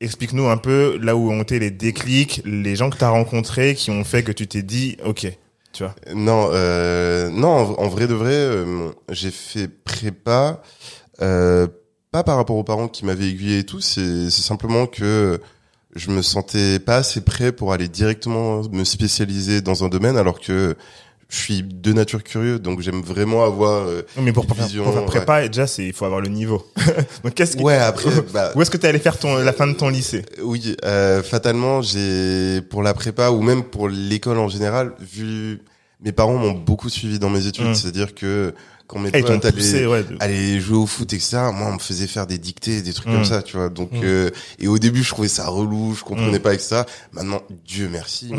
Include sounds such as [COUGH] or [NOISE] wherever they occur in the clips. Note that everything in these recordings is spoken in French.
Explique-nous un peu là où ont été les déclics, les gens que tu as rencontrés qui ont fait que tu t'es dit, ok, tu vois. Non, euh, non, en, vrai de vrai, euh, j'ai fait prépa, euh, pas par rapport aux parents qui m'avaient aiguillé et tout, c'est simplement que je me sentais pas assez prêt pour aller directement me spécialiser dans un domaine, alors que je suis de nature curieux, donc j'aime vraiment avoir euh, mais pour, pour faire, vision, pour faire ouais. prépa, déjà, c'est, il faut avoir le niveau. [LAUGHS] Donc, qu'est-ce que, Ouais, après, [LAUGHS] bah, où est-ce que tu allé faire ton, la fin de ton lycée? Oui, euh, fatalement, j'ai pour la prépa ou même pour l'école en général, vu mes parents m'ont beaucoup suivi dans mes études, Mm. c'est-à-dire que quand mes potes poussé, allaient, ouais. de- allaient jouer au foot, etc., moi on me faisait faire des dictées, des trucs Mm. comme ça, tu vois. Donc Mm. euh, et au début je trouvais ça relou, je comprenais Mm. pas etc. Maintenant, Dieu merci. [LAUGHS] [LAUGHS]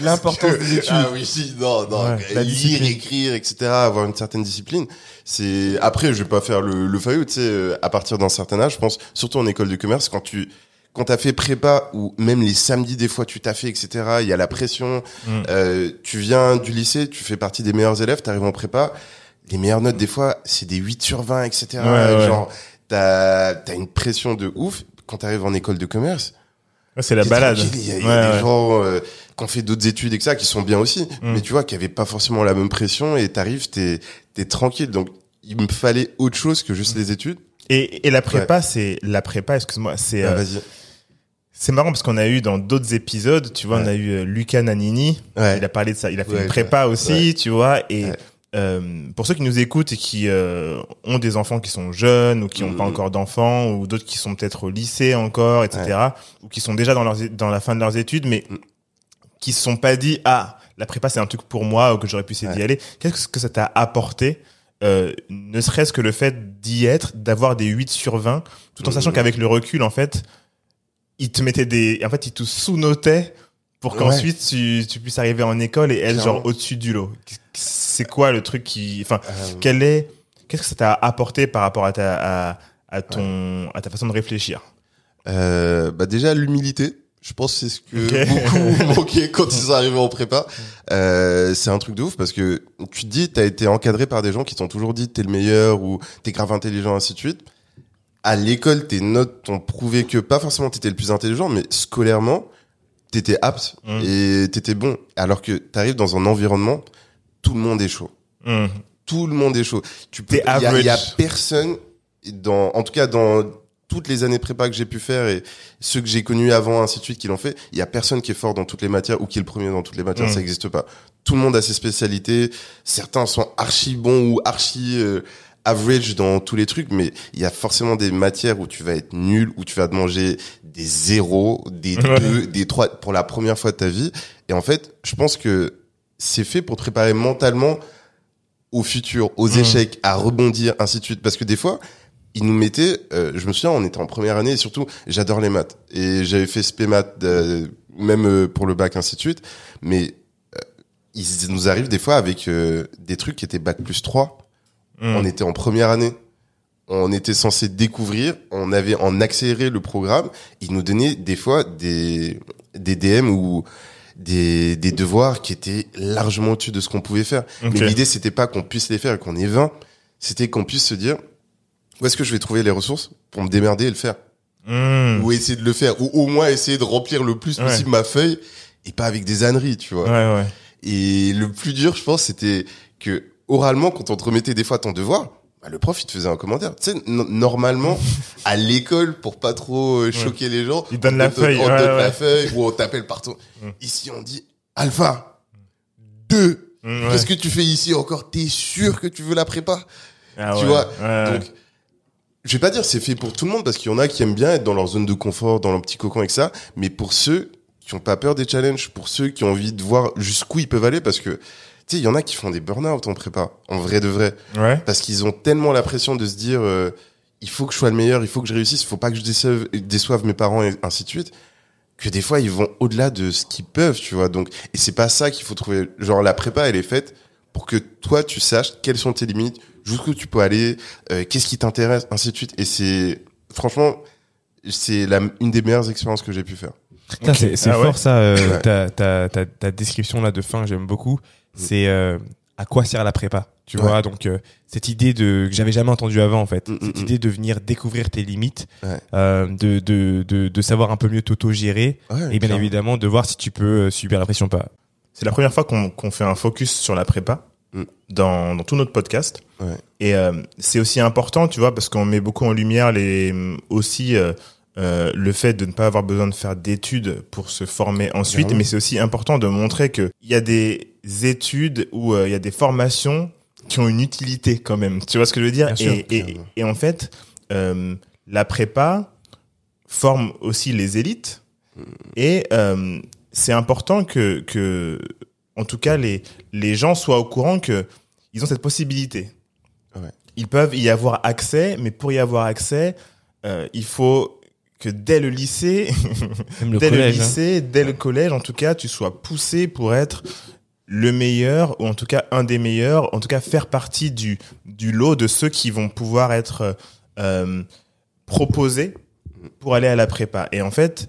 L'importance des études. Ah oui, si, non, non, Ouais, lire, écrire, etc., avoir une certaine discipline. C'est après, je vais pas faire le, le faillot, tu sais, euh, à partir d'un certain âge, je pense, surtout en école de commerce, quand tu quand t'as fait prépa ou même les samedis des fois tu t'as fait etc il y a la pression Mm. euh, tu viens du lycée tu fais partie des meilleurs élèves t'arrives en prépa les meilleures notes des fois c'est des 8 sur 20 etc Ouais, ouais. genre t'as t'as une pression de ouf quand t'arrives en école de commerce Ouais, c'est la balade. Il y a, y des gens euh, qui ont fait d'autres études et que ça, qui sont bien aussi, Mm. mais tu vois, qui avaient pas forcément la même pression et t'arrives, t'es t'es tranquille. Donc, il me fallait autre chose que Mm. juste les études. Et, et la prépa, c'est, la prépa, excuse-moi, c'est, Ah, euh, Vas-y. C'est marrant parce qu'on a eu dans d'autres épisodes, tu vois, on a eu euh, Luca Nanini. Ouais. Il a parlé de ça. Il a fait Ouais, une prépa aussi, tu vois. Et euh, pour ceux qui nous écoutent et qui euh, ont des enfants qui sont jeunes ou qui n'ont pas Mhm. encore d'enfants ou d'autres qui sont peut-être au lycée encore, etc. Ou qui sont déjà dans, leurs, dans la fin de leurs études, mais Mhm. qui se sont pas dit ah la prépa c'est un truc pour moi ou que j'aurais pu essayer d'y aller. Qu'est-ce que ça t'a apporté euh, ne serait-ce que le fait d'y être, d'avoir des 8 sur 20, tout en sachant Mhm. qu'avec le recul, en fait, il te mettait des, en fait, il te sous-notait pour qu'ensuite tu, tu puisses arriver en école et être genre au-dessus du lot. C'est quoi le truc qui, enfin, Euh, quel est, qu'est-ce que ça t'a apporté par rapport à ta, à, à ton, à ta façon de réfléchir? euh, bah déjà, l'humilité. Je pense que c'est ce que Ok. beaucoup [LAUGHS] manquaient quand ils sont arrivés en prépa. Euh, c'est un truc de ouf parce que tu te dis, t'as été encadré par des gens qui t'ont toujours dit t'es le meilleur ou t'es grave intelligent, ainsi de suite. À l'école, tes notes t'ont prouvé que pas forcément t'étais le plus intelligent, mais scolairement, t'étais apte Mm. et t'étais bon. Alors que t'arrives dans un environnement, tout le monde est chaud. Hum. Tout le monde est chaud. Tu peux, il y, a- y personne dans, en tout cas dans toutes les années prépa que j'ai pu faire et ceux que j'ai connus avant, ainsi de suite, qui l'ont fait, il y a personne qui est fort dans toutes les matières ou qui est le premier dans toutes les matières. Mm. Ça n'existe pas. Tout le monde a ses spécialités. Certains sont archi bons ou archi euh, average dans tous les trucs, mais il y a forcément des matières où tu vas être nul, où tu vas te manger des zéros, des Ouais. deux, des trois pour la première fois de ta vie. Et en fait, je pense que c'est fait pour te préparer mentalement au futur, aux Mm. échecs, à rebondir, ainsi de suite. Parce que des fois, ils nous mettaient, euh, je me souviens, on était en première année et surtout, j'adore les maths. Et j'avais fait spé maths, euh, même euh, pour le bac, ainsi de suite. Mais euh, ils nous arrivent des fois avec euh, des trucs qui étaient bac plus 3. On était en première année. On était censé découvrir, on avait en accéléré le programme. Ils nous donnaient des fois des, des DM ou des, des devoirs qui étaient largement au-dessus de ce qu'on pouvait faire. Mais l'idée, c'était pas qu'on puisse les faire et qu'on ait 20. C'était qu'on puisse se dire, où est-ce que je vais trouver les ressources pour me démerder et le faire? Hum. Ou essayer de le faire. Ou au moins essayer de remplir le plus Ouais. possible ma feuille et pas avec des âneries, tu vois. Ouais, ouais. Et le plus dur, je pense, c'était que oralement, quand on te remettait des fois ton devoir, bah, le prof, il te faisait un commentaire. Tu sais, no- normalement, [LAUGHS] à l'école, pour pas trop euh, choquer les gens, Il donne on la te- feuille, On ouais, donne ouais. la feuille ou on t'appelle par ton... Mm. Ici, on dit Alpha, 2. Hum, ouais. Qu'est-ce que tu fais ici encore? T'es sûr que tu veux la prépa? Ah Tu vois? Donc, je vais pas dire c'est fait pour tout le monde parce qu'il y en a qui aiment bien être dans leur zone de confort, dans leur petit cocon avec ça. Mais pour ceux qui ont pas peur des challenges, pour ceux qui ont envie de voir jusqu'où ils peuvent aller, parce que tu sais, il y en a qui font des burn-out en prépa, en vrai de vrai, Ouais. parce qu'ils ont tellement la pression de se dire euh, il faut que je sois le meilleur, il faut que je réussisse, il faut pas que je déçoive, déçoive mes parents et ainsi de suite. Que des fois ils vont au-delà de ce qu'ils peuvent, tu vois. Donc et c'est pas ça qu'il faut trouver. Genre la prépa, elle est faite pour que toi tu saches quelles sont tes limites, jusqu'où tu peux aller, euh, qu'est-ce qui t'intéresse, ainsi de suite. Et c'est franchement, c'est la une des meilleures expériences que j'ai pu faire. Putain, Ok. C'est Ah ouais. fort ça, euh, Ouais. ta, ta, ta, ta description là de fin, j'aime beaucoup. C'est euh, à quoi sert la prépa Tu vois, donc euh, cette idée de que j'avais jamais entendu avant en fait, Mm, cette mm, idée de venir découvrir tes limites, Ouais. euh, de, de, de de savoir un peu mieux t'auto-gérer Ouais, et bien clairement. évidemment de voir si tu peux euh, subir la pression ou pas. C'est la première fois qu'on qu'on fait un focus sur la prépa Mm. dans, dans tout notre podcast. Ouais. Et euh, c'est aussi important, tu vois, parce qu'on met beaucoup en lumière les aussi euh, le fait de ne pas avoir besoin de faire d'études pour se former ensuite, mais c'est aussi important de montrer que il y a des études ou euh, il y a des formations qui ont une utilité quand même. Tu vois ce que je veux dire? Sûr, et, et, et en fait, euh, la prépa forme aussi les élites. Et euh, c'est important que, que, en tout cas, les, les gens soient au courant que ils ont cette possibilité. Ouais. Ils peuvent y avoir accès, mais pour y avoir accès, euh, il faut que dès le lycée, [LAUGHS] le dès collège. le hein. lycée, dès le collège, en tout cas, tu sois poussé pour être le meilleur, ou en tout cas un des meilleurs, en tout cas faire partie du, du lot de ceux qui vont pouvoir être euh, proposés pour aller à la prépa. Et en fait,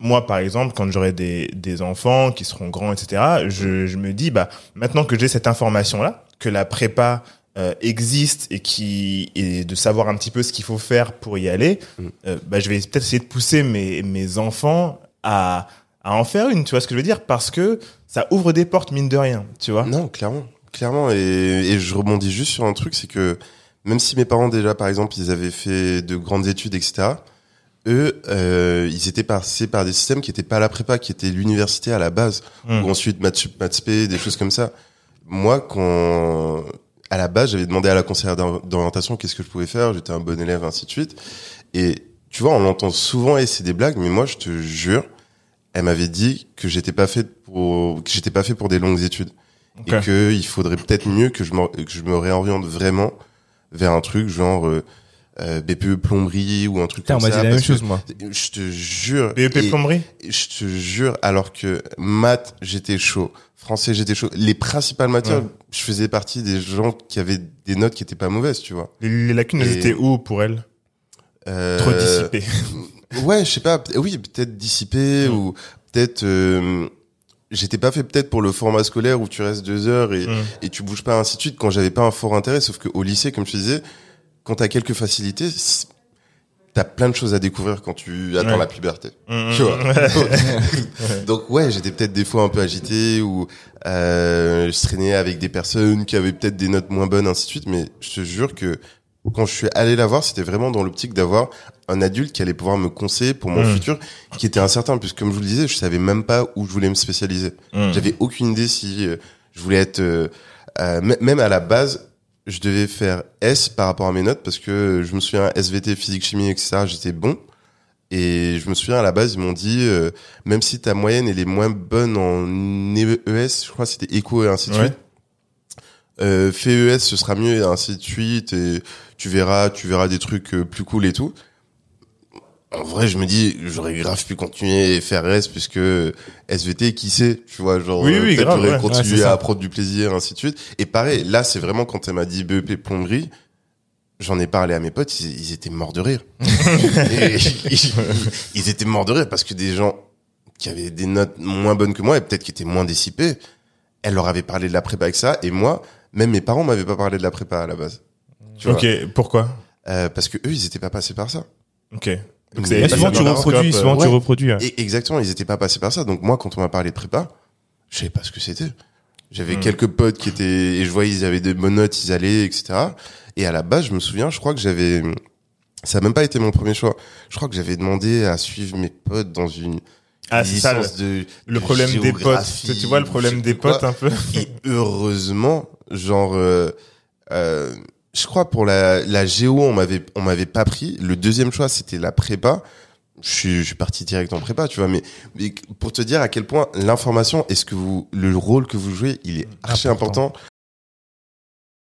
moi, par exemple, quand j'aurai des, des enfants qui seront grands, etc., je, je me dis, bah, maintenant que j'ai cette information-là, que la prépa euh, existe et qui et de savoir un petit peu ce qu'il faut faire pour y aller, Mm. euh, bah, je vais peut-être essayer de pousser mes, mes enfants à, à en faire une, tu vois ce que je veux dire? Parce que ça ouvre des portes, mine de rien, tu vois? Non, clairement, clairement. Et, et je rebondis juste sur un truc, c'est que même si mes parents déjà, par exemple, ils avaient fait de grandes études, etc. Eux, euh, ils étaient passés par des systèmes qui étaient pas la prépa, qui étaient l'université à la base, Mm. ou ensuite maths sup, maths spé, des choses comme ça. Moi, quand à la base, j'avais demandé à la conseillère d'or- d'orientation qu'est-ce que je pouvais faire, j'étais un bon élève, ainsi de suite. Et tu vois, on l'entend souvent et c'est des blagues, mais moi, je te jure, elle m'avait dit que j'étais pas fait pour que j'étais pas fait pour des longues études et que il faudrait peut-être mieux que je me que je me réoriente vraiment vers un truc genre euh, euh, BPE plomberie ou un truc Putain, on comme m'a ça dit la même chose, moi. je te jure BEP et- plomberie je te jure alors que maths j'étais chaud français j'étais chaud les principales matières Ouais. je faisais partie des gens qui avaient des notes qui étaient pas mauvaises tu vois les, les lacunes, elles étaient où pour elle Euh, Trop dissipées. [LAUGHS] Ouais, je sais pas. Oui, peut-être dissipé Mm. ou peut-être. euh, J'étais pas fait peut-être pour le format scolaire où tu restes deux heures et, et tu bouges pas ainsi de suite quand j'avais pas un fort intérêt. Sauf que au lycée, comme je te disais, quand t'as quelques facilités, t'as plein de choses à découvrir quand tu attends Ouais. la puberté. Mm, Tu mm. vois. [LAUGHS] [LAUGHS] Donc ouais, j'étais peut-être des fois un peu agité ou euh, je traînais avec des personnes qui avaient peut-être des notes moins bonnes, ainsi de suite. Mais je te jure que quand je suis allé la voir, c'était vraiment dans l'optique d'avoir un adulte qui allait pouvoir me conseiller pour mon Mm. futur, qui était incertain, puisque comme je vous le disais, je savais même pas où je voulais me spécialiser. Mm. J'avais aucune idée si euh, je voulais être euh, euh, même à la base. Je devais faire S par rapport à mes notes parce que je me souviens SVT, physique, chimie, etc. J'étais bon. Et je me souviens à la base, ils m'ont dit, euh, même si ta moyenne elle est moins bonne en ES, je crois que c'était éco et ainsi de Ouais. suite. Euh, fais ES, ce sera mieux et ainsi de suite. Et tu verras, tu verras des trucs euh, plus cool et tout. En vrai, je me dis, j'aurais grave pu continuer et faire S puisque SVT, qui sait, tu vois, genre, Oui, oui, peut-être j'aurais ouais. continué Ouais, à prendre du plaisir, ainsi de suite. Et pareil, là, c'est vraiment quand elle m'a dit BEP plomberie, j'en ai parlé à mes potes, ils, ils étaient morts de rire. [LAUGHS] Et ils, ils étaient morts de rire parce que des gens qui avaient des notes moins bonnes que moi et peut-être qui étaient moins dissipés, elle leur avait parlé de la prépa avec ça et moi, même mes parents m'avaient pas parlé de la prépa à la base. Tu vois. Ok, pourquoi? Euh, parce que eux, ils étaient pas passés par ça. Ok. Donc Mais souvent, tu reproduis, souvent, tu ouais. reproduis. hein. Et exactement, ils étaient pas passés par ça. Donc moi, quand on m'a parlé de prépa, je savais pas ce que c'était. J'avais Hmm. quelques potes qui étaient et je voyais ils avaient des bonnes notes, ils allaient, etc. Et à la base, je me souviens, je crois que j'avais, ça a même pas été mon premier choix. Je crois que j'avais demandé à suivre mes potes dans une Ah, c'est ça, de Le de problème des potes. Tu vois le problème des quoi. potes un peu Et heureusement, genre, euh, euh, je crois pour la, la géo, on m'avait, on m'avait pas pris. Le deuxième choix, c'était la prépa. Je suis, je suis parti direct en prépa, tu vois. Mais, mais pour te dire à quel point l'information et ce que vous, le rôle que vous jouez, il est archi Important. important